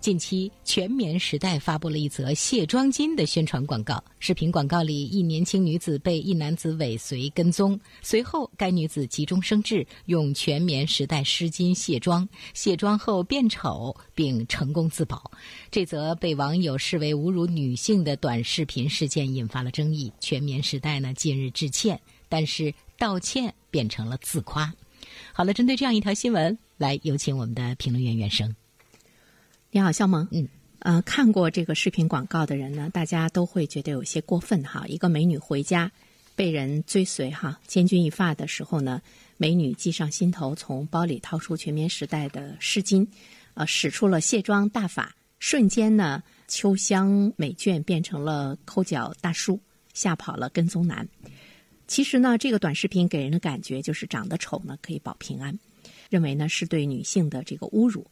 近期，全棉时代发布了一则卸妆巾的宣传广告。视频广告里，一年轻女子被一男子尾随跟踪，随后该女子急中生智，用全棉时代湿巾卸妆，卸妆后变丑，并成功自保。这则被网友视为侮辱女性的短视频事件引发了争议。全棉时代呢，近日致歉，但是道歉变成了自夸。好了，针对这样一条新闻，来有请我们的评论员袁生。你好，肖萌。嗯，呃，看过这个视频广告的人呢，大家都会觉得有些过分哈。一个美女回家被人追随哈，千钧一发的时候呢，美女计上心头，从包里掏出全棉时代的湿巾，呃，使出了卸妆大法，瞬间呢，秋香美眷变成了抠脚大叔，吓跑了跟踪男。其实呢，这个短视频给人的感觉就是长得丑呢可以保平安，认为呢是对女性的这个侮辱。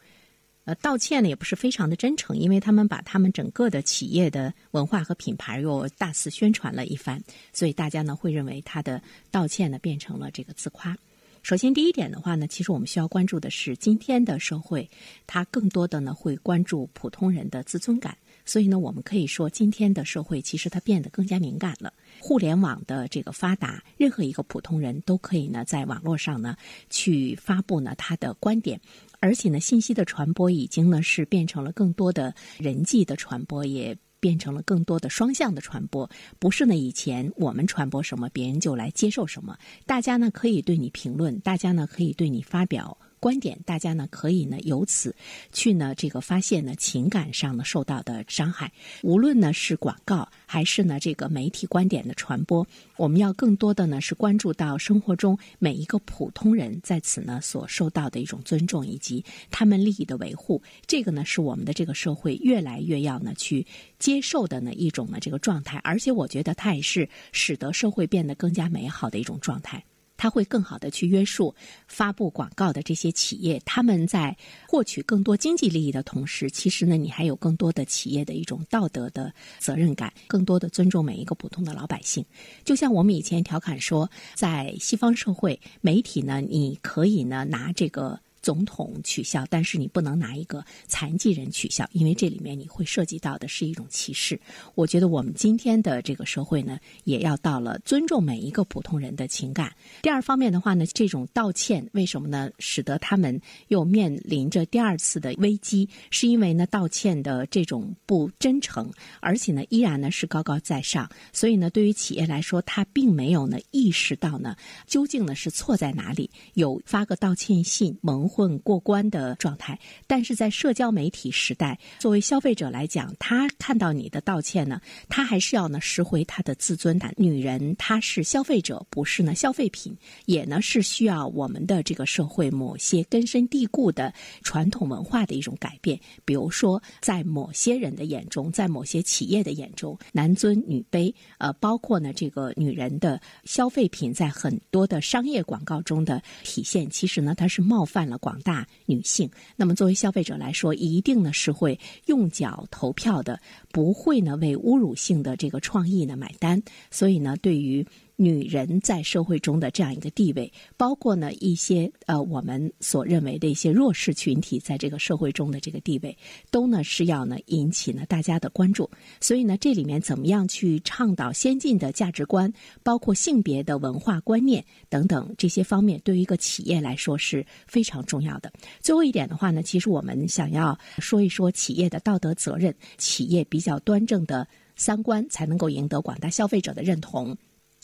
呃，道歉呢也不是非常的真诚，因为他们把他们整个的企业的文化和品牌又大肆宣传了一番，所以大家呢会认为他的道歉呢变成了这个自夸。首先第一点的话呢，其实我们需要关注的是今天的社会，它更多的呢会关注普通人的自尊感，所以呢我们可以说今天的社会其实它变得更加敏感了。互联网的这个发达，任何一个普通人都可以呢在网络上呢去发布呢他的观点。而且呢，信息的传播已经呢是变成了更多的人际的传播，也变成了更多的双向的传播。不是呢，以前我们传播什么，别人就来接受什么。大家呢可以对你评论，大家呢可以对你发表。观点，大家呢可以呢由此去呢这个发现呢情感上呢受到的伤害。无论呢是广告还是呢这个媒体观点的传播，我们要更多的呢是关注到生活中每一个普通人在此呢所受到的一种尊重以及他们利益的维护。这个呢是我们的这个社会越来越要呢去接受的呢一种呢这个状态，而且我觉得它也是使得社会变得更加美好的一种状态。它会更好的去约束发布广告的这些企业，他们在获取更多经济利益的同时，其实呢，你还有更多的企业的一种道德的责任感，更多的尊重每一个普通的老百姓。就像我们以前调侃说，在西方社会，媒体呢，你可以呢拿这个。总统取笑，但是你不能拿一个残疾人取笑，因为这里面你会涉及到的是一种歧视。我觉得我们今天的这个社会呢，也要到了尊重每一个普通人的情感。第二方面的话呢，这种道歉为什么呢？使得他们又面临着第二次的危机，是因为呢道歉的这种不真诚，而且呢依然呢是高高在上。所以呢，对于企业来说，他并没有呢意识到呢究竟呢是错在哪里，有发个道歉信蒙。混过关的状态，但是在社交媒体时代，作为消费者来讲，他看到你的道歉呢，他还是要呢拾回他的自尊的。女人她是消费者，不是呢消费品，也呢是需要我们的这个社会某些根深蒂固的传统文化的一种改变。比如说，在某些人的眼中，在某些企业的眼中，男尊女卑，呃，包括呢这个女人的消费品，在很多的商业广告中的体现，其实呢它是冒犯了。广大女性，那么作为消费者来说，一定呢是会用脚投票的，不会呢为侮辱性的这个创意呢买单。所以呢，对于。女人在社会中的这样一个地位，包括呢一些呃我们所认为的一些弱势群体在这个社会中的这个地位，都呢是要呢引起呢大家的关注。所以呢，这里面怎么样去倡导先进的价值观，包括性别的文化观念等等这些方面，对于一个企业来说是非常重要的。最后一点的话呢，其实我们想要说一说企业的道德责任，企业比较端正的三观，才能够赢得广大消费者的认同。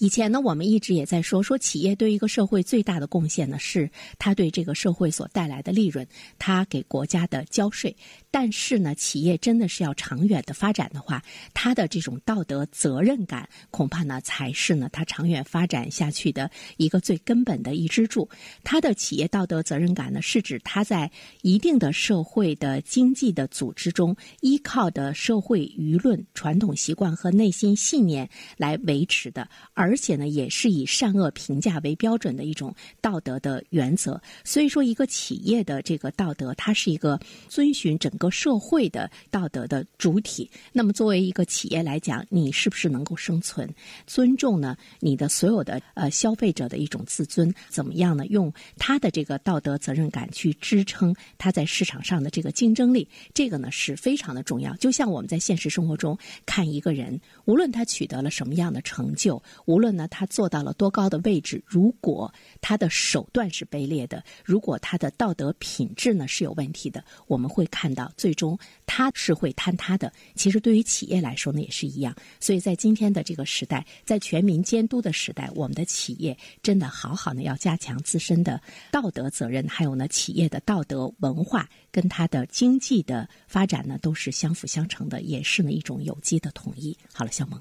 以前呢，我们一直也在说，说企业对一个社会最大的贡献呢，是它对这个社会所带来的利润，它给国家的交税。但是呢，企业真的是要长远的发展的话，它的这种道德责任感，恐怕呢才是呢它长远发展下去的一个最根本的一支柱。它的企业道德责任感呢，是指它在一定的社会的经济的组织中，依靠的社会舆论、传统习惯和内心信念来维持的，而。而且呢，也是以善恶评价为标准的一种道德的原则。所以说，一个企业的这个道德，它是一个遵循整个社会的道德的主体。那么，作为一个企业来讲，你是不是能够生存？尊重呢？你的所有的呃消费者的一种自尊，怎么样呢？用他的这个道德责任感去支撑他在市场上的这个竞争力，这个呢是非常的重要。就像我们在现实生活中看一个人，无论他取得了什么样的成就，无无论呢他做到了多高的位置，如果他的手段是卑劣的，如果他的道德品质呢是有问题的，我们会看到最终他是会坍塌的。其实对于企业来说呢也是一样。所以在今天的这个时代，在全民监督的时代，我们的企业真的好好的要加强自身的道德责任，还有呢企业的道德文化跟它的经济的发展呢都是相辅相成的，也是呢一种有机的统一。好了，小萌，